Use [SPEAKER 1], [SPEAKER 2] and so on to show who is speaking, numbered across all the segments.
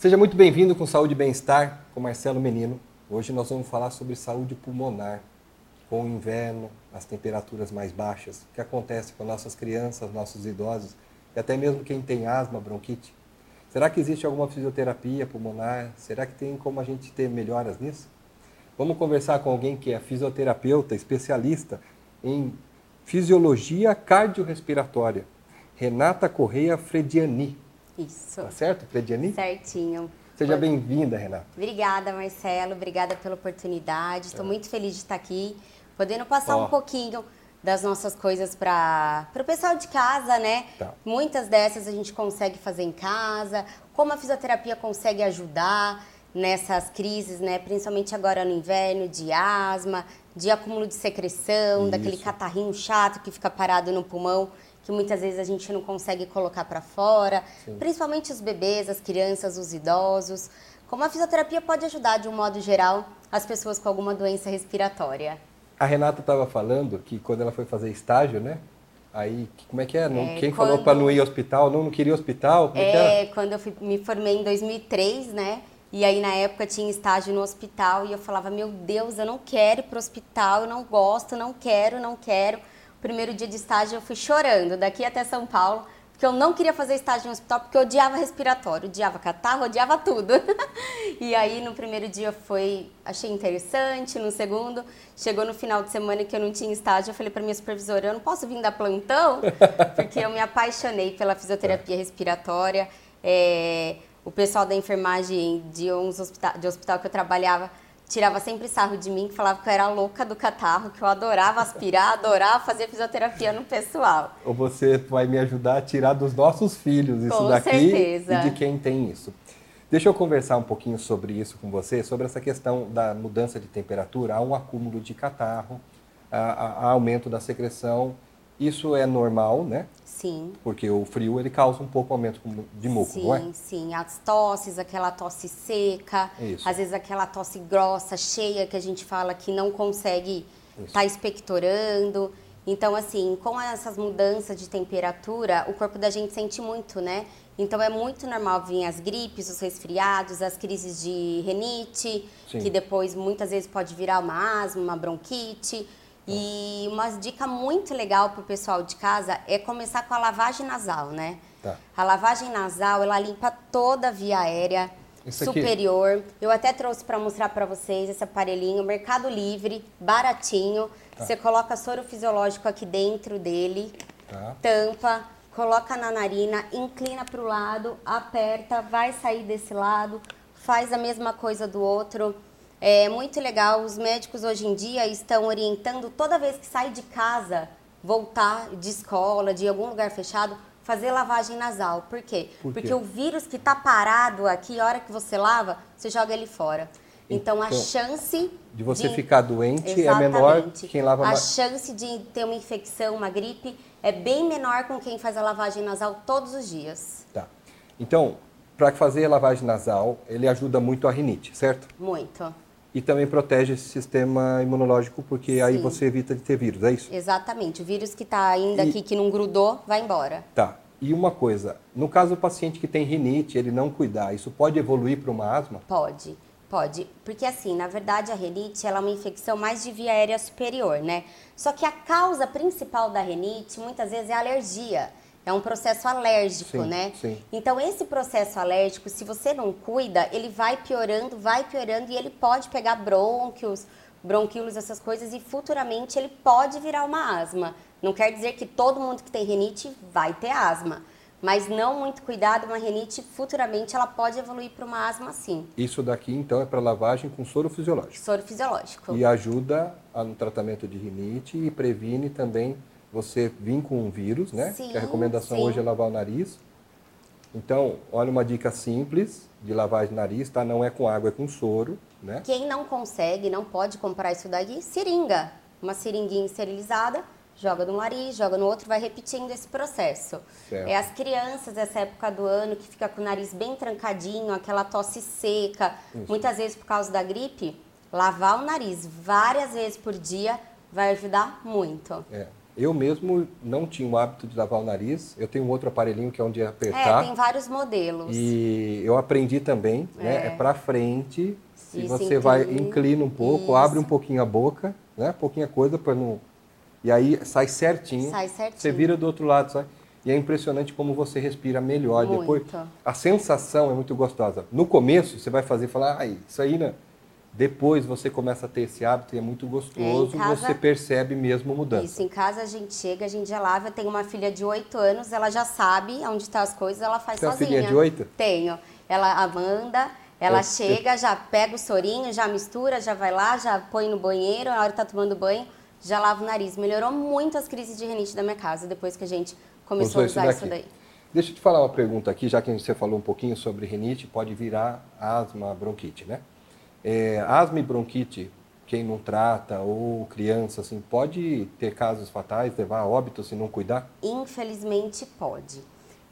[SPEAKER 1] Seja muito bem-vindo com Saúde e Bem-Estar, com Marcelo Menino. Hoje nós vamos falar sobre saúde pulmonar, com o inverno, as temperaturas mais baixas, o que acontece com nossas crianças, nossos idosos e até mesmo quem tem asma, bronquite. Será que existe alguma fisioterapia pulmonar? Será que tem como a gente ter melhoras nisso? Vamos conversar com alguém que é fisioterapeuta, especialista em fisiologia cardiorrespiratória, Renata Correia Frediani.
[SPEAKER 2] Isso.
[SPEAKER 1] Tá certo, Frediani?
[SPEAKER 2] Certinho.
[SPEAKER 1] Seja bem-vinda, Renata.
[SPEAKER 2] Obrigada, Marcelo. Obrigada pela oportunidade. Estou é. muito feliz de estar aqui, podendo passar oh. um pouquinho das nossas coisas para o pessoal de casa, né? Tá. Muitas dessas a gente consegue fazer em casa, como a fisioterapia consegue ajudar nessas crises, né? Principalmente agora no inverno, de asma, de acúmulo de secreção, Isso. daquele catarrinho chato que fica parado no pulmão que muitas vezes a gente não consegue colocar para fora, Sim. principalmente os bebês, as crianças, os idosos. Como a fisioterapia pode ajudar, de um modo geral, as pessoas com alguma doença respiratória?
[SPEAKER 1] A Renata estava falando que quando ela foi fazer estágio, né? Aí, como é que é? Não, é quem quando... falou para não ir ao hospital? Não, não queria hospital?
[SPEAKER 2] é, é quando eu fui, me formei em 2003, né? E aí, na época, tinha estágio no hospital e eu falava, meu Deus, eu não quero ir para o hospital, eu não gosto, não quero, não quero primeiro dia de estágio eu fui chorando daqui até São Paulo, porque eu não queria fazer estágio no hospital, porque eu odiava respiratório, odiava catarro, odiava tudo. e aí no primeiro dia foi, achei interessante, no segundo, chegou no final de semana que eu não tinha estágio, eu falei para minha supervisora, eu não posso vir dar plantão, porque eu me apaixonei pela fisioterapia respiratória. É, o pessoal da enfermagem de, uns hospital, de hospital que eu trabalhava tirava sempre sarro de mim, que falava que eu era louca do catarro, que eu adorava aspirar, adorava fazer fisioterapia no pessoal.
[SPEAKER 1] Ou você vai me ajudar a tirar dos nossos filhos isso
[SPEAKER 2] com
[SPEAKER 1] daqui
[SPEAKER 2] certeza.
[SPEAKER 1] e de quem tem isso. Deixa eu conversar um pouquinho sobre isso com você, sobre essa questão da mudança de temperatura, há um acúmulo de catarro, há, há aumento da secreção isso é normal, né?
[SPEAKER 2] Sim.
[SPEAKER 1] Porque o frio ele causa um pouco aumento de muco,
[SPEAKER 2] sim,
[SPEAKER 1] não é?
[SPEAKER 2] Sim, sim. As tosses, aquela tosse seca, Isso. às vezes aquela tosse grossa, cheia, que a gente fala que não consegue estar tá expectorando. Então, assim, com essas mudanças de temperatura, o corpo da gente sente muito, né? Então, é muito normal vir as gripes, os resfriados, as crises de renite, Sim. que depois muitas vezes pode virar uma asma, uma bronquite. E uma dica muito legal para o pessoal de casa é começar com a lavagem nasal, né? Tá. A lavagem nasal, ela limpa toda a via aérea superior. Aqui. Eu até trouxe para mostrar para vocês esse aparelhinho, Mercado Livre, baratinho. Tá. Você coloca soro fisiológico aqui dentro dele, tá. tampa, coloca na narina, inclina para o lado, aperta, vai sair desse lado, faz a mesma coisa do outro. É muito legal, os médicos hoje em dia estão orientando toda vez que sai de casa, voltar de escola, de algum lugar fechado, fazer lavagem nasal. Por quê? Por quê? Porque o vírus que está parado aqui, a hora que você lava, você joga ele fora. Então, então a chance
[SPEAKER 1] de você de... ficar doente Exatamente. é menor que quem lava
[SPEAKER 2] A chance de ter uma infecção, uma gripe, é bem menor com quem faz a lavagem nasal todos os dias.
[SPEAKER 1] Tá. Então, para fazer a lavagem nasal, ele ajuda muito a rinite, certo?
[SPEAKER 2] Muito
[SPEAKER 1] e também protege esse sistema imunológico, porque Sim. aí você evita de ter vírus, é isso?
[SPEAKER 2] Exatamente. O vírus que está ainda e... aqui, que não grudou, vai embora.
[SPEAKER 1] Tá. E uma coisa, no caso do paciente que tem rinite, ele não cuidar, isso pode evoluir para uma asma?
[SPEAKER 2] Pode, pode. Porque assim, na verdade, a rinite ela é uma infecção mais de via aérea superior, né? Só que a causa principal da rinite, muitas vezes, é a alergia. É um processo alérgico, sim, né? Sim. Então, esse processo alérgico, se você não cuida, ele vai piorando, vai piorando e ele pode pegar brônquios, bronquíolos, essas coisas, e futuramente ele pode virar uma asma. Não quer dizer que todo mundo que tem renite vai ter asma. Mas não muito cuidado, uma renite futuramente ela pode evoluir para uma asma sim.
[SPEAKER 1] Isso daqui então é para lavagem com soro fisiológico.
[SPEAKER 2] Soro fisiológico.
[SPEAKER 1] E ajuda no tratamento de rinite e previne também você vir com um vírus, né? Sim, que a recomendação sim. hoje é lavar o nariz. Então, olha uma dica simples de lavagem de nariz, tá? Não é com água, é com soro, né?
[SPEAKER 2] Quem não consegue, não pode comprar isso daí, seringa. Uma seringuinha esterilizada, joga no nariz, joga no outro, vai repetindo esse processo. Certo. É as crianças dessa época do ano que fica com o nariz bem trancadinho, aquela tosse seca, isso. muitas vezes por causa da gripe, lavar o nariz várias vezes por dia vai ajudar muito.
[SPEAKER 1] É Eu mesmo não tinha o hábito de lavar o nariz. Eu tenho um outro aparelhinho que é onde apertar.
[SPEAKER 2] É, tem vários modelos.
[SPEAKER 1] E eu aprendi também, é. né? É para frente. Se você inclina. vai inclina um pouco, Isso. abre um pouquinho a boca, né? Pouquinha coisa para não e aí sai certinho.
[SPEAKER 2] Sai certinho.
[SPEAKER 1] Você vira do outro lado, sai. E é impressionante como você respira melhor muito. depois. A sensação é muito gostosa. No começo, você vai fazer e falar, ai, isso aí, né? Depois você começa a ter esse hábito e é muito gostoso, é, casa, você percebe mesmo mudança.
[SPEAKER 2] Isso, em casa a gente chega, a gente já lava. Eu tenho uma filha de 8 anos, ela já sabe onde estão as coisas, ela faz
[SPEAKER 1] Tem
[SPEAKER 2] sozinha.
[SPEAKER 1] Tem uma filhinha de 8?
[SPEAKER 2] Tenho. Ela, Amanda, ela é, chega, já pega o sorinho, já mistura, já vai lá, já põe no banheiro, na hora que tá tomando banho, já lava o nariz. Melhorou muito as crises de rinite da minha casa depois que a gente começou a usar isso, isso daí.
[SPEAKER 1] Deixa eu te falar uma pergunta aqui, já que você falou um pouquinho sobre rinite, pode virar asma, bronquite, né? É, asma e bronquite, quem não trata ou criança, assim, pode ter casos fatais, levar a óbito se não cuidar?
[SPEAKER 2] Infelizmente pode.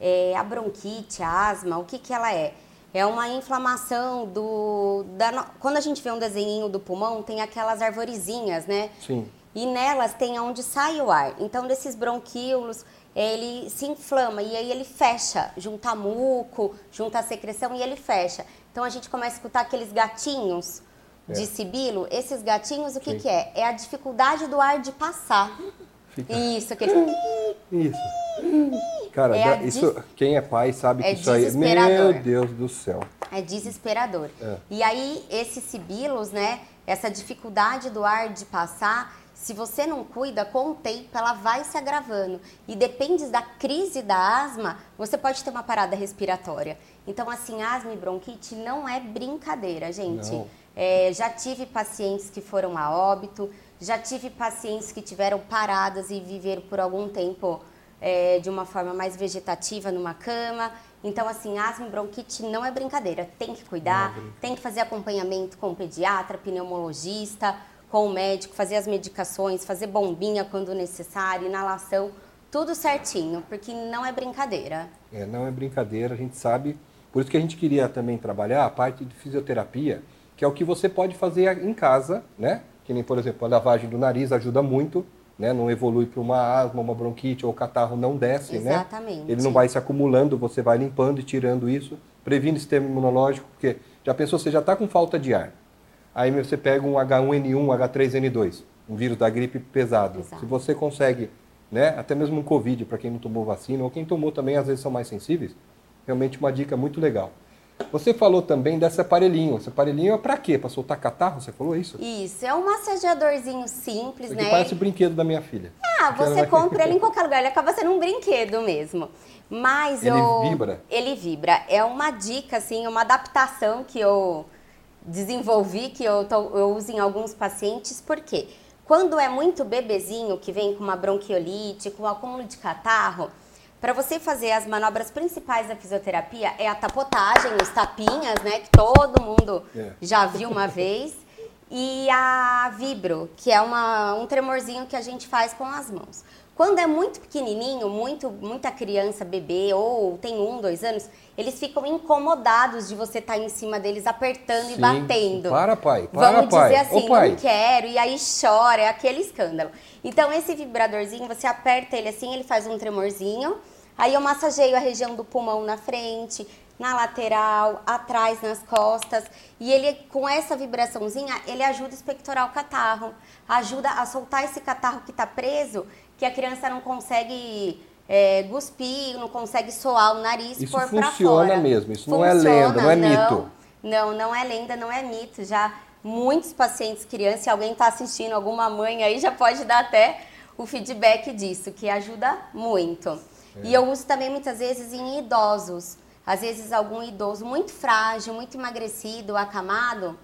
[SPEAKER 2] É, a bronquite, a asma, o que, que ela é? É uma inflamação do. Da, quando a gente vê um desenho do pulmão, tem aquelas arvorezinhas, né?
[SPEAKER 1] Sim.
[SPEAKER 2] E nelas tem onde sai o ar. Então, desses bronquíolos, ele se inflama e aí ele fecha, junta muco, junta a secreção e ele fecha. Então a gente começa a escutar aqueles gatinhos é. de sibilo. Esses gatinhos, o que, que é? É a dificuldade do ar de passar. Fica... Isso, aquele.
[SPEAKER 1] Isso. Cara, é isso, dis... quem é pai sabe que é isso aí. Meu Deus do céu.
[SPEAKER 2] É desesperador. É. E aí, esses sibilos, né? Essa dificuldade do ar de passar, se você não cuida, com o tempo ela vai se agravando. E depende da crise da asma, você pode ter uma parada respiratória. Então, assim, asma e bronquite não é brincadeira, gente. É, já tive pacientes que foram a óbito, já tive pacientes que tiveram paradas e viveram por algum tempo é, de uma forma mais vegetativa numa cama. Então, assim, asma e bronquite não é brincadeira. Tem que cuidar, é tem que fazer acompanhamento com pediatra, pneumologista com o médico, fazer as medicações, fazer bombinha quando necessário, inalação, tudo certinho, porque não é brincadeira.
[SPEAKER 1] É, não é brincadeira, a gente sabe. Por isso que a gente queria também trabalhar a parte de fisioterapia, que é o que você pode fazer em casa, né? Que nem, por exemplo, a lavagem do nariz ajuda muito, né? Não evolui para uma asma, uma bronquite ou catarro não desce,
[SPEAKER 2] Exatamente. né? Exatamente.
[SPEAKER 1] Ele não vai se acumulando, você vai limpando e tirando isso, previne o sistema imunológico, porque já pensou, você já está com falta de ar. Aí você pega um H1N1, H3N2, um vírus da gripe pesado. Exato. Se você consegue, né, até mesmo um Covid, para quem não tomou vacina, ou quem tomou também, às vezes são mais sensíveis, realmente uma dica muito legal. Você falou também desse aparelhinho. Esse aparelhinho é para quê? Para soltar catarro? Você falou isso?
[SPEAKER 2] Isso, é um massageadorzinho simples,
[SPEAKER 1] né?
[SPEAKER 2] Parece
[SPEAKER 1] o brinquedo da minha filha.
[SPEAKER 2] Ah, você compra ele em qualquer lugar, ele acaba sendo um brinquedo mesmo. Mas
[SPEAKER 1] ele
[SPEAKER 2] eu...
[SPEAKER 1] vibra?
[SPEAKER 2] Ele vibra. É uma dica, assim, uma adaptação que eu desenvolvi, que eu, tô, eu uso em alguns pacientes, porque quando é muito bebezinho, que vem com uma bronquiolite, com acúmulo de catarro, para você fazer as manobras principais da fisioterapia é a tapotagem, os tapinhas, né, que todo mundo é. já viu uma vez, e a vibro, que é uma, um tremorzinho que a gente faz com as mãos. Quando é muito pequenininho, muito, muita criança, bebê ou tem um, dois anos, eles ficam incomodados de você estar tá em cima deles apertando Sim. e batendo.
[SPEAKER 1] Para, pai. Para,
[SPEAKER 2] Vamos
[SPEAKER 1] pai.
[SPEAKER 2] dizer assim,
[SPEAKER 1] Ô, pai.
[SPEAKER 2] não quero, e aí chora, é aquele escândalo. Então, esse vibradorzinho, você aperta ele assim, ele faz um tremorzinho. Aí eu massageio a região do pulmão na frente, na lateral, atrás, nas costas. E ele, com essa vibraçãozinha, ele ajuda a expectorar o catarro. Ajuda a soltar esse catarro que está preso que a criança não consegue é, cuspir, não consegue soar o nariz
[SPEAKER 1] isso
[SPEAKER 2] por
[SPEAKER 1] para fora. funciona mesmo, isso funciona, não é lenda, não é não, mito.
[SPEAKER 2] Não, não é lenda, não é mito. Já muitos pacientes crianças, se alguém está assistindo, alguma mãe aí já pode dar até o feedback disso, que ajuda muito. É. E eu uso também muitas vezes em idosos. Às vezes algum idoso muito frágil, muito emagrecido, acamado,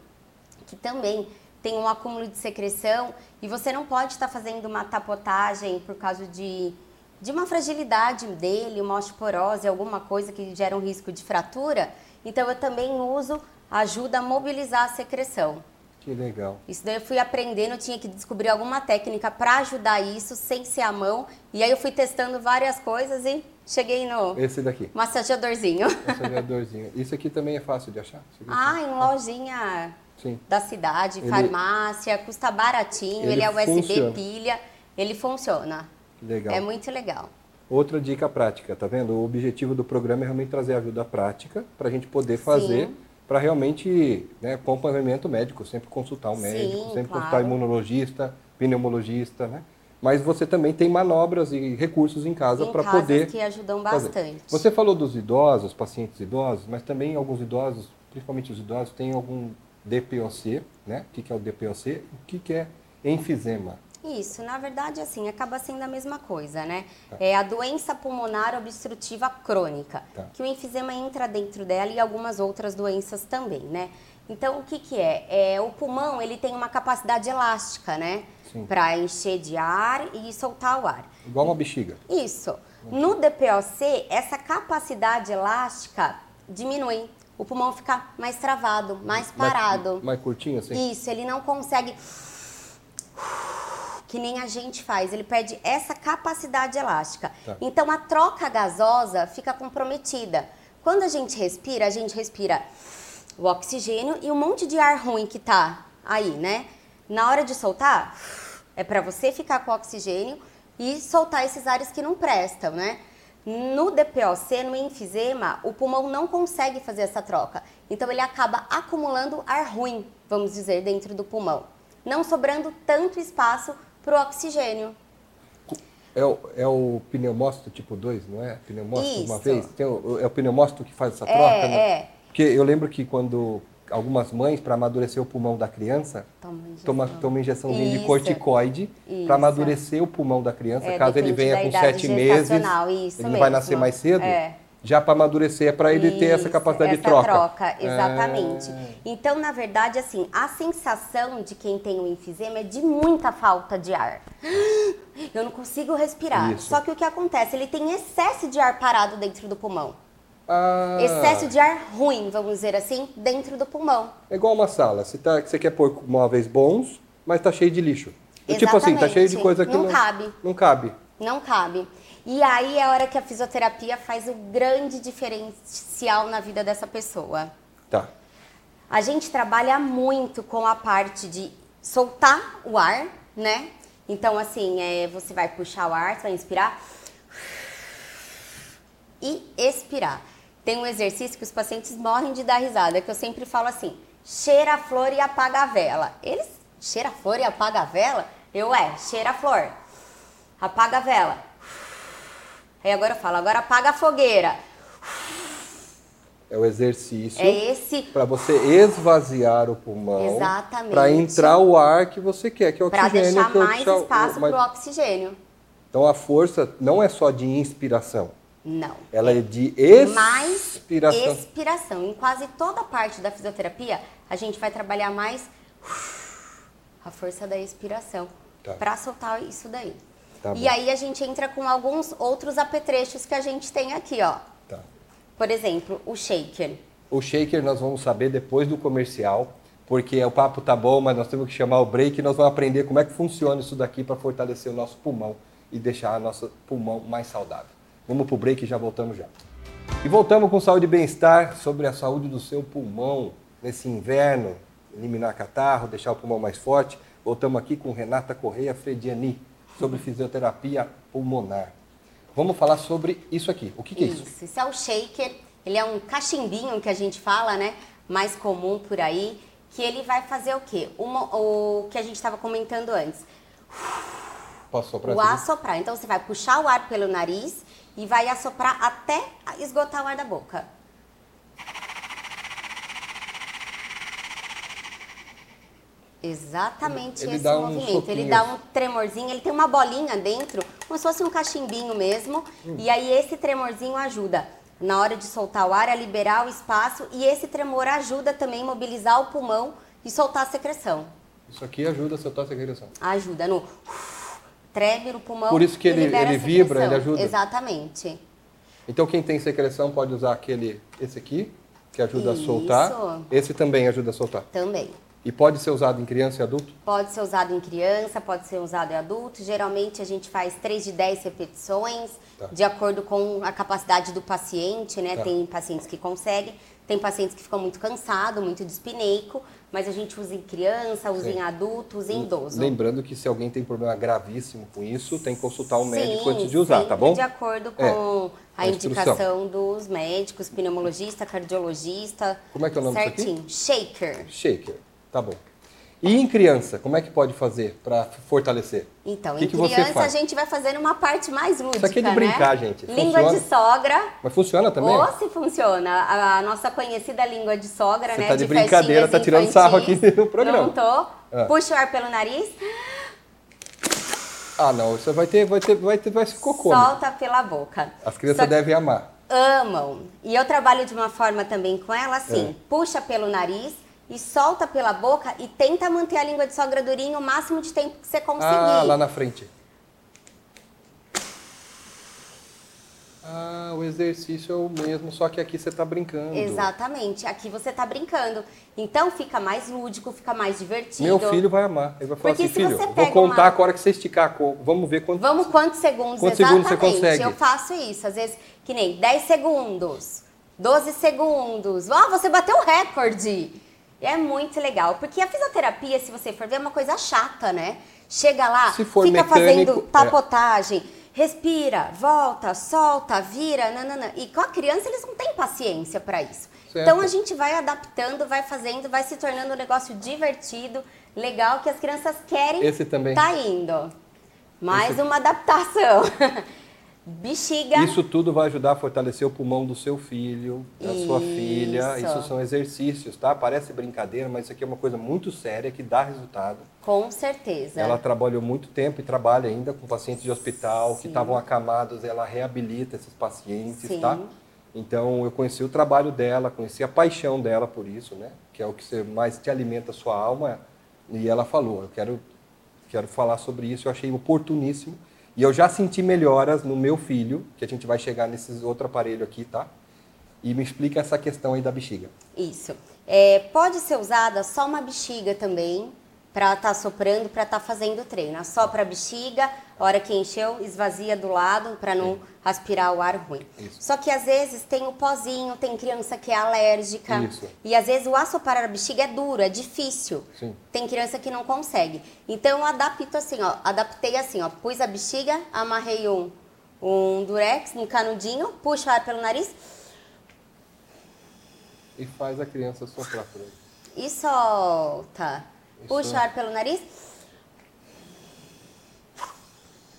[SPEAKER 2] que também tem um acúmulo de secreção e você não pode estar fazendo uma tapotagem por causa de, de uma fragilidade dele, uma osteoporose, alguma coisa que gera um risco de fratura. Então eu também uso, ajuda a mobilizar a secreção.
[SPEAKER 1] Que legal.
[SPEAKER 2] Isso daí eu fui aprendendo, eu tinha que descobrir alguma técnica para ajudar isso sem ser a mão. E aí eu fui testando várias coisas e cheguei no.
[SPEAKER 1] Esse daqui.
[SPEAKER 2] Massageadorzinho.
[SPEAKER 1] Massageadorzinho. Isso aqui também é fácil de achar?
[SPEAKER 2] Ah, em lojinha Sim. da cidade, ele, farmácia, custa baratinho, ele, ele é USB funciona. pilha, ele funciona.
[SPEAKER 1] Legal.
[SPEAKER 2] É muito legal.
[SPEAKER 1] Outra dica prática, tá vendo? O objetivo do programa é realmente trazer ajuda prática para a gente poder fazer para realmente né, acompanhamento médico, sempre consultar um médico, Sim, sempre claro. consultar imunologista, pneumologista, né? Mas você também tem manobras e recursos em casa para poder
[SPEAKER 2] que ajudam bastante. Fazer.
[SPEAKER 1] Você falou dos idosos, pacientes idosos, mas também alguns idosos, principalmente os idosos, têm algum DPOC, né? O que é o DPOC? O que é enfisema?
[SPEAKER 2] Isso, na verdade, assim, acaba sendo a mesma coisa, né? Tá. É a doença pulmonar obstrutiva crônica, tá. que o enfisema entra dentro dela e algumas outras doenças também, né? Então, o que que é? é o pulmão, ele tem uma capacidade elástica, né? Para encher de ar e soltar o ar.
[SPEAKER 1] Igual uma bexiga.
[SPEAKER 2] Isso. No DPOC, essa capacidade elástica diminui. O pulmão fica mais travado, mais parado.
[SPEAKER 1] Mais, mais curtinho, assim?
[SPEAKER 2] Isso, ele não consegue que nem a gente faz, ele perde essa capacidade elástica. Tá. Então a troca gasosa fica comprometida. Quando a gente respira, a gente respira o oxigênio e um monte de ar ruim que tá aí, né? Na hora de soltar, é para você ficar com o oxigênio e soltar esses ares que não prestam, né? No DPOC, no enfisema, o pulmão não consegue fazer essa troca. Então ele acaba acumulando ar ruim, vamos dizer, dentro do pulmão, não sobrando tanto espaço para o oxigênio.
[SPEAKER 1] É o, é o pneumócito tipo 2, não é? Pneumócito Isso. uma vez? Tem o, é o pneumócito que faz essa é, troca? É, né? é. Porque eu lembro que quando algumas mães, para amadurecer o pulmão da criança, toma injeção. toma, toma injeçãozinha de corticoide para amadurecer o pulmão da criança. É, caso ele venha com sete meses, ele mesmo. vai nascer mais cedo. É já para amadurecer, é para ele Isso, ter essa capacidade essa de troca.
[SPEAKER 2] troca, exatamente. É... Então, na verdade, assim, a sensação de quem tem o enfisema é de muita falta de ar. Eu não consigo respirar. Isso. Só que o que acontece? Ele tem excesso de ar parado dentro do pulmão. Ah. Excesso de ar ruim, vamos dizer assim, dentro do pulmão.
[SPEAKER 1] É igual uma sala. Você, tá, você quer pôr móveis bons, mas tá cheio de lixo. Exatamente. Tipo assim, tá cheio de coisa que não, não cabe. Não cabe.
[SPEAKER 2] Não cabe. E aí é a hora que a fisioterapia faz o grande diferencial na vida dessa pessoa.
[SPEAKER 1] Tá.
[SPEAKER 2] A gente trabalha muito com a parte de soltar o ar, né? Então, assim, é, você vai puxar o ar, você vai inspirar e expirar. Tem um exercício que os pacientes morrem de dar risada, que eu sempre falo assim: cheira a flor e apaga a vela. Eles, cheira a flor e apaga a vela? Eu, é, cheira a flor, apaga a vela Aí agora eu falo, agora apaga a fogueira.
[SPEAKER 1] É o exercício.
[SPEAKER 2] É esse.
[SPEAKER 1] Para você esvaziar o pulmão. Exatamente. Para entrar o ar que você quer, que é o oxigênio.
[SPEAKER 2] Para deixar mais espaço para o oxigênio.
[SPEAKER 1] Então a força não é só de inspiração.
[SPEAKER 2] Não.
[SPEAKER 1] Ela é de expiração.
[SPEAKER 2] Mais expiração. Em quase toda parte da fisioterapia, a gente vai trabalhar mais a força da expiração. Tá. Para soltar isso daí. Tá e aí a gente entra com alguns outros apetrechos que a gente tem aqui, ó. Tá. Por exemplo, o shaker.
[SPEAKER 1] O shaker nós vamos saber depois do comercial, porque o papo tá bom, mas nós temos que chamar o break e nós vamos aprender como é que funciona isso daqui para fortalecer o nosso pulmão e deixar o nosso pulmão mais saudável. Vamos pro break e já voltamos já. E voltamos com saúde e bem-estar sobre a saúde do seu pulmão nesse inverno, eliminar catarro, deixar o pulmão mais forte. Voltamos aqui com Renata Correia Frediani sobre fisioterapia pulmonar. Vamos falar sobre isso aqui. O que, que é isso?
[SPEAKER 2] Isso, isso é o shaker. Ele é um cachimbinho que a gente fala, né? Mais comum por aí. Que ele vai fazer o quê? Uma, o que a gente estava comentando antes.
[SPEAKER 1] Posso soprar?
[SPEAKER 2] O assoprar. Então você vai puxar o ar pelo nariz e vai assoprar até esgotar o ar da boca. Exatamente ele, ele esse movimento. Ele dá um tremorzinho, ele tem uma bolinha dentro, como se fosse um cachimbinho mesmo. Hum. E aí esse tremorzinho ajuda na hora de soltar o ar a liberar o espaço e esse tremor ajuda também a mobilizar o pulmão e soltar a secreção.
[SPEAKER 1] Isso aqui ajuda a soltar a secreção.
[SPEAKER 2] Ajuda no treme no pulmão.
[SPEAKER 1] Por isso que ele, ele vibra, ele ajuda.
[SPEAKER 2] Exatamente.
[SPEAKER 1] Então quem tem secreção pode usar aquele esse aqui, que ajuda isso. a soltar. Esse também ajuda a soltar.
[SPEAKER 2] Também.
[SPEAKER 1] E pode ser usado em criança e adulto?
[SPEAKER 2] Pode ser usado em criança, pode ser usado em adulto. Geralmente a gente faz 3 de 10 repetições, tá. de acordo com a capacidade do paciente, né? Tá. Tem pacientes que conseguem, tem pacientes que ficam muito cansados, muito dispineico, mas a gente usa em criança, usa Sim. em adulto, usa em idoso.
[SPEAKER 1] Lembrando que se alguém tem problema gravíssimo com isso, tem que consultar o médico antes de usar, tá bom?
[SPEAKER 2] de acordo com é, a, a indicação dos médicos, pneumologista, cardiologista.
[SPEAKER 1] Como é que é o nome
[SPEAKER 2] certinho.
[SPEAKER 1] disso
[SPEAKER 2] aqui? Shaker.
[SPEAKER 1] Shaker, tá bom. E em criança, como é que pode fazer para fortalecer?
[SPEAKER 2] Então, que em que criança a gente vai fazer uma parte mais lúdica,
[SPEAKER 1] Isso aqui é de brincar,
[SPEAKER 2] né?
[SPEAKER 1] gente.
[SPEAKER 2] Língua
[SPEAKER 1] funciona?
[SPEAKER 2] de sogra.
[SPEAKER 1] Mas funciona também?
[SPEAKER 2] Ou se funciona. A, nossa conhecida língua de sogra,
[SPEAKER 1] Você
[SPEAKER 2] né?
[SPEAKER 1] Tá de, de brincadeira, tá tirando sarro aqui no programa.
[SPEAKER 2] Não tô. Ah. Puxa o ar pelo nariz.
[SPEAKER 1] Ah, não. Você vai ter, vai ter, vai ter, vai ficou como?
[SPEAKER 2] Solta pela boca.
[SPEAKER 1] As crianças Só... devem amar.
[SPEAKER 2] Amam. E eu trabalho de uma forma também com ela, assim. É. Puxa pelo nariz e solta pela boca e tenta manter a língua de sogra durinha o máximo de tempo que você conseguir.
[SPEAKER 1] Ah, lá na frente. Ah, o exercício é o mesmo, só que aqui você está brincando.
[SPEAKER 2] Exatamente, aqui você está brincando. Então fica mais lúdico, fica mais divertido.
[SPEAKER 1] Meu filho vai amar. Ele vai falar Porque assim, filho, vou contar uma... a hora que você esticar. Vamos ver quanto...
[SPEAKER 2] Vamos quantos segundos
[SPEAKER 1] quantos
[SPEAKER 2] exatamente.
[SPEAKER 1] segundos você consegue.
[SPEAKER 2] Eu faço isso, às vezes, que nem 10 segundos, 12 segundos. Ah, você bateu o recorde. É muito legal, porque a fisioterapia, se você for ver, é uma coisa chata, né? Chega lá, fica
[SPEAKER 1] mecânico,
[SPEAKER 2] fazendo tapotagem, é. respira, volta, solta, vira, nanana. E com a criança eles não têm paciência para isso. Certo. Então a gente vai adaptando, vai fazendo, vai se tornando um negócio divertido, legal, que as crianças querem
[SPEAKER 1] Esse também.
[SPEAKER 2] tá indo. Mais Esse... uma adaptação. Bexiga.
[SPEAKER 1] Isso tudo vai ajudar a fortalecer o pulmão do seu filho, da isso. sua filha. Isso são exercícios, tá? Parece brincadeira, mas isso aqui é uma coisa muito séria que dá resultado.
[SPEAKER 2] Com certeza.
[SPEAKER 1] Ela trabalhou muito tempo e trabalha ainda com pacientes de hospital Sim. que estavam acamados. Ela reabilita esses pacientes, Sim. tá? Então eu conheci o trabalho dela, conheci a paixão dela por isso, né? Que é o que mais te alimenta a sua alma. E ela falou: eu quero, quero falar sobre isso. Eu achei oportuníssimo e eu já senti melhoras no meu filho, que a gente vai chegar nesses outro aparelho aqui, tá? E me explica essa questão aí da bexiga.
[SPEAKER 2] Isso. É, pode ser usada só uma bexiga também, para estar tá soprando, para estar tá fazendo treino. Sopra a bexiga, a hora que encheu, esvazia do lado para não Sim. aspirar o ar ruim. Isso. Só que às vezes tem o pozinho, tem criança que é alérgica. Isso. E às vezes o assoprar a bexiga é duro, é difícil. Sim. Tem criança que não consegue. Então eu adapto assim, ó, adaptei assim, ó, pus a bexiga, amarrei um, um durex, um canudinho, puxo o ar pelo nariz.
[SPEAKER 1] E faz a criança soprar por aí.
[SPEAKER 2] E solta. Puxa o ar pelo nariz.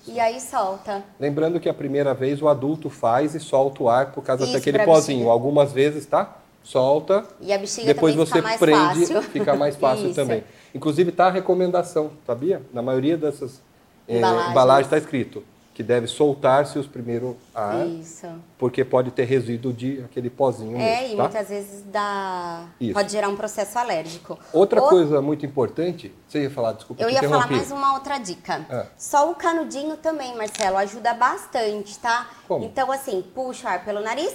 [SPEAKER 2] E aí solta.
[SPEAKER 1] Lembrando que a primeira vez o adulto faz e solta o ar por causa Isso, daquele pozinho. Algumas vezes, tá? Solta.
[SPEAKER 2] E a bexiga
[SPEAKER 1] depois
[SPEAKER 2] você
[SPEAKER 1] fica prende,
[SPEAKER 2] fácil.
[SPEAKER 1] fica mais fácil também. Inclusive tá a recomendação, sabia? Na maioria dessas é, embalagens está escrito que deve soltar-se os primeiros ar. Isso. Porque pode ter resíduo de aquele pozinho
[SPEAKER 2] É,
[SPEAKER 1] mesmo,
[SPEAKER 2] e
[SPEAKER 1] tá?
[SPEAKER 2] muitas vezes dá... Isso. pode gerar um processo alérgico.
[SPEAKER 1] Outra coisa muito importante, você ia falar, desculpa,
[SPEAKER 2] Eu ia falar mais uma outra dica. Ah. Só o canudinho também, Marcelo, ajuda bastante, tá?
[SPEAKER 1] Como?
[SPEAKER 2] Então, assim, puxa o ar pelo nariz,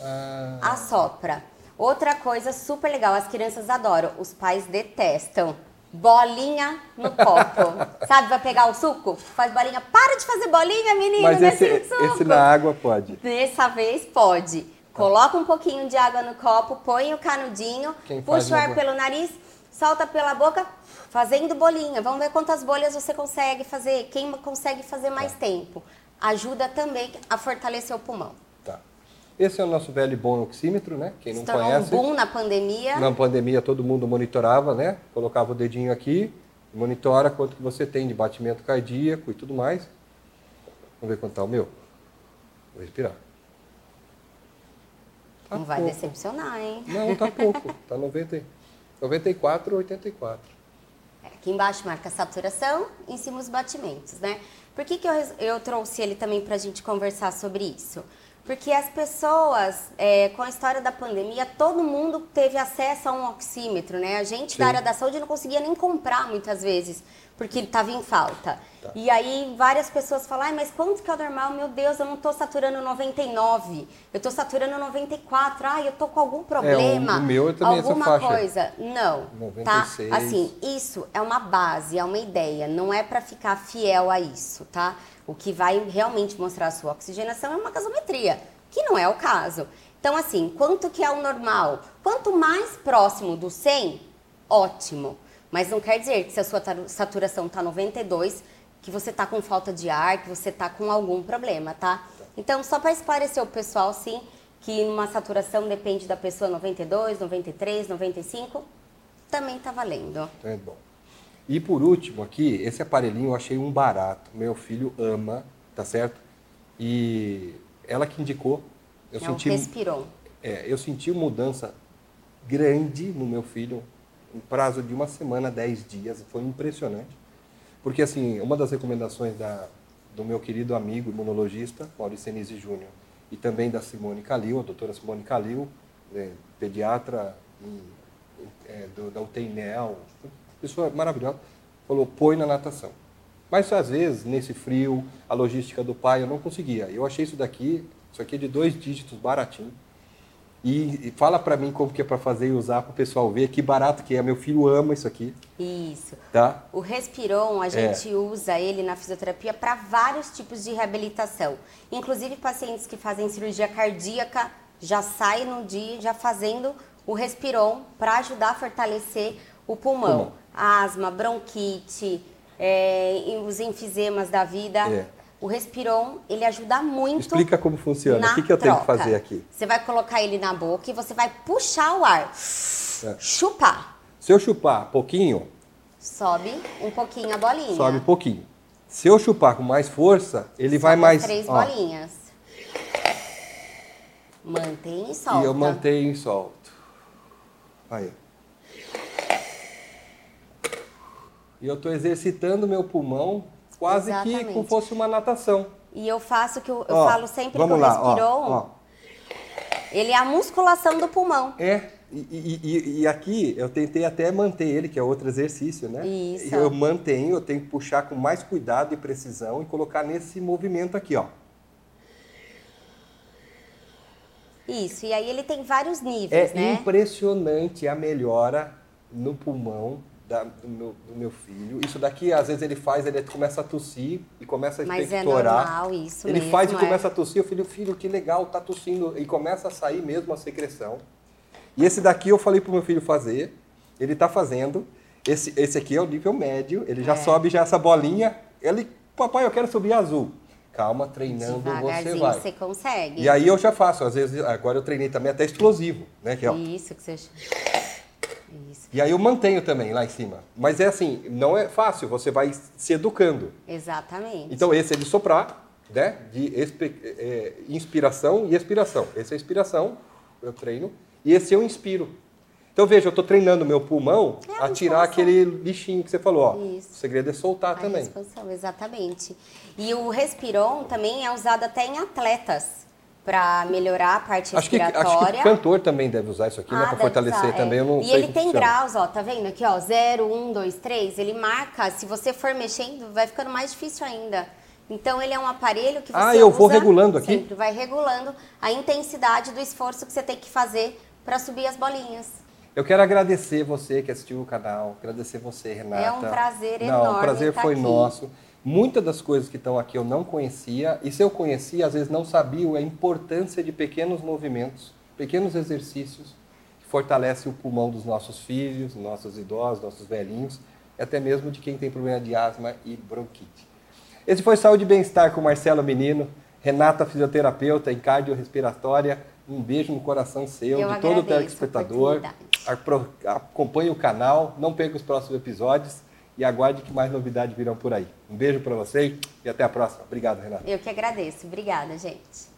[SPEAKER 2] ah. assopra. Outra coisa super legal, as crianças adoram, os pais detestam bolinha no copo. Sabe, vai pegar o suco? Faz bolinha. Para de fazer bolinha, menino,
[SPEAKER 1] Mas esse, esse na água pode.
[SPEAKER 2] Dessa vez pode. Coloca um pouquinho de água no copo, põe o canudinho, Quem puxa o ar pelo nariz, solta pela boca, fazendo bolinha. Vamos ver quantas bolhas você consegue fazer, quem consegue fazer mais tá. tempo. Ajuda também a fortalecer o pulmão.
[SPEAKER 1] Esse é o nosso velho e bom oxímetro, né? Quem não conhece.
[SPEAKER 2] um boom na pandemia.
[SPEAKER 1] Na pandemia todo mundo monitorava, né? Colocava o dedinho aqui, monitora quanto que você tem de batimento cardíaco e tudo mais. Vamos ver quanto tá o meu. Vou respirar.
[SPEAKER 2] Tá não vai pouco. decepcionar, hein?
[SPEAKER 1] Não, tá pouco. Tá 90, 94, 84.
[SPEAKER 2] É, aqui embaixo marca saturação, em cima os batimentos, né? Por que, que eu, eu trouxe ele também para a gente conversar sobre isso? Porque as pessoas, é, com a história da pandemia, todo mundo teve acesso a um oxímetro, né? A gente Sim. da área da saúde não conseguia nem comprar muitas vezes, porque ele estava em falta. Tá. E aí várias pessoas falam, mas quanto que é o normal? Meu Deus, eu não estou saturando 99, eu estou saturando 94, ah, eu estou com algum problema,
[SPEAKER 1] é, o meu também
[SPEAKER 2] alguma
[SPEAKER 1] essa faixa.
[SPEAKER 2] coisa. Não, 96. tá? Assim, isso é uma base, é uma ideia, não é para ficar fiel a isso, tá? O que vai realmente mostrar a sua oxigenação é uma gasometria, que não é o caso. Então, assim, quanto que é o normal? Quanto mais próximo do 100, ótimo. Mas não quer dizer que se a sua saturação está 92, que você está com falta de ar, que você está com algum problema, tá? Então, só para esclarecer o pessoal, sim, que uma saturação depende da pessoa 92, 93, 95, também está valendo.
[SPEAKER 1] É bom. E por último aqui, esse aparelhinho eu achei um barato. Meu filho ama, tá certo? E ela que indicou.
[SPEAKER 2] Eu é senti, o Respiron.
[SPEAKER 1] É, eu senti mudança grande no meu filho, em prazo de uma semana, dez dias. Foi impressionante. Porque, assim, uma das recomendações da, do meu querido amigo imunologista, Maurício Senise Júnior, e também da Simone Calil, a doutora Simone Calil, né, pediatra é, do, da UTINEL, pessoa maravilhosa, falou, põe na natação. Mas, às vezes, nesse frio, a logística do pai, eu não conseguia. Eu achei isso daqui, isso aqui é de dois dígitos, baratinho. E, fala para mim como que é para fazer e usar para o pessoal ver que barato que é. Meu filho ama isso aqui.
[SPEAKER 2] Isso.
[SPEAKER 1] Tá?
[SPEAKER 2] O Respiron, a gente é. usa ele na fisioterapia para vários tipos de reabilitação. Inclusive pacientes que fazem cirurgia cardíaca já saem no dia já fazendo o Respiron para ajudar a fortalecer o pulmão. pulmão. Asma, bronquite, é, os enfisemas da vida. É. O Respiron, ele ajuda muito.
[SPEAKER 1] Explica como funciona. O que, que eu tenho que fazer aqui?
[SPEAKER 2] Você vai colocar ele na boca e você vai puxar o ar. É. Chupar.
[SPEAKER 1] Se eu chupar pouquinho.
[SPEAKER 2] Sobe um pouquinho a bolinha.
[SPEAKER 1] Sobe um pouquinho. Se eu chupar com mais força, ele Sobe vai mais.
[SPEAKER 2] Três ó. bolinhas. Mantém e solta.
[SPEAKER 1] E eu mantenho e solto. Aí. E eu estou exercitando meu pulmão quase Exatamente. que como fosse uma natação.
[SPEAKER 2] E eu faço que eu, eu ó, falo sempre que o Respiron, ele é a musculação do pulmão.
[SPEAKER 1] É, e, e, e, aqui eu tentei até manter ele, que é outro exercício, né?
[SPEAKER 2] Isso.
[SPEAKER 1] Eu mantenho, eu tenho que puxar com mais cuidado e precisão e colocar nesse movimento aqui, ó.
[SPEAKER 2] Isso, e aí ele tem vários níveis,
[SPEAKER 1] é
[SPEAKER 2] né?
[SPEAKER 1] É impressionante a melhora no pulmão da, do, meu, do, meu, filho. Isso daqui, às vezes, ele faz, ele começa a tossir e começa a
[SPEAKER 2] Mas
[SPEAKER 1] é normal
[SPEAKER 2] isso
[SPEAKER 1] Ele
[SPEAKER 2] mesmo,
[SPEAKER 1] faz e
[SPEAKER 2] é.
[SPEAKER 1] começa a tossir, o filho, filho, que legal, tá tossindo. E começa a sair mesmo a secreção. E esse daqui eu falei pro meu filho fazer, ele tá fazendo. Esse, esse aqui é o nível médio, ele já é. sobe já essa bolinha. Ele, papai, eu quero subir azul. Calma, treinando você vai.
[SPEAKER 2] você consegue.
[SPEAKER 1] E aí eu já faço, às vezes, agora eu treinei também até explosivo, né? Que, ó,
[SPEAKER 2] Isso que você
[SPEAKER 1] isso. E aí eu mantenho também lá em cima. Mas é assim, não é fácil, você vai se educando.
[SPEAKER 2] Exatamente.
[SPEAKER 1] Então esse é de soprar, né? De é, inspiração e expiração. Esse é inspiração, eu treino. E esse eu inspiro. Então veja, eu estou treinando meu pulmão é a, tirar aquele lixinho que você falou. Ó. Isso. O segredo é soltar
[SPEAKER 2] a
[SPEAKER 1] também.
[SPEAKER 2] Expansão, exatamente. E o Respiron também é usado até em atletas para melhorar a parte
[SPEAKER 1] acho
[SPEAKER 2] respiratória.
[SPEAKER 1] Que, acho que o cantor também deve usar isso aqui, né, ah, né? Para fortalecer usar, também. É. Eu não
[SPEAKER 2] e ele tem graus, ó, tá vendo aqui, ó, 0, 1, 2, 3. Ele marca, se você for mexendo, vai ficando mais difícil ainda. Então ele é um aparelho que você
[SPEAKER 1] Ah, eu vou regulando aqui.
[SPEAKER 2] Sempre vai regulando a intensidade do esforço que você tem que fazer para subir as bolinhas.
[SPEAKER 1] Eu quero agradecer você que assistiu o canal, agradecer você, Renata.
[SPEAKER 2] É um prazer enorme.
[SPEAKER 1] Não, o prazer
[SPEAKER 2] tá
[SPEAKER 1] foi
[SPEAKER 2] aqui.
[SPEAKER 1] nosso. Muitas das coisas que estão aqui eu não conhecia, e se eu conhecia, às vezes não sabia a importância de pequenos movimentos, pequenos exercícios que fortalecem o pulmão dos nossos filhos, nossos idosos, nossos velhinhos, e até mesmo de quem tem problema de asma e bronquite. Esse foi Saúde e Bem-Estar com Marcelo Menino, Renata, fisioterapeuta em cardiorrespiratória. Um beijo no coração seu,
[SPEAKER 2] eu
[SPEAKER 1] de todo o telespectador. Acompanhe o canal, não perca os próximos episódios e aguarde que mais novidades virão por aí. Um beijo para vocês e até a próxima. Obrigado, Renata.
[SPEAKER 2] Eu que agradeço. Obrigada, gente.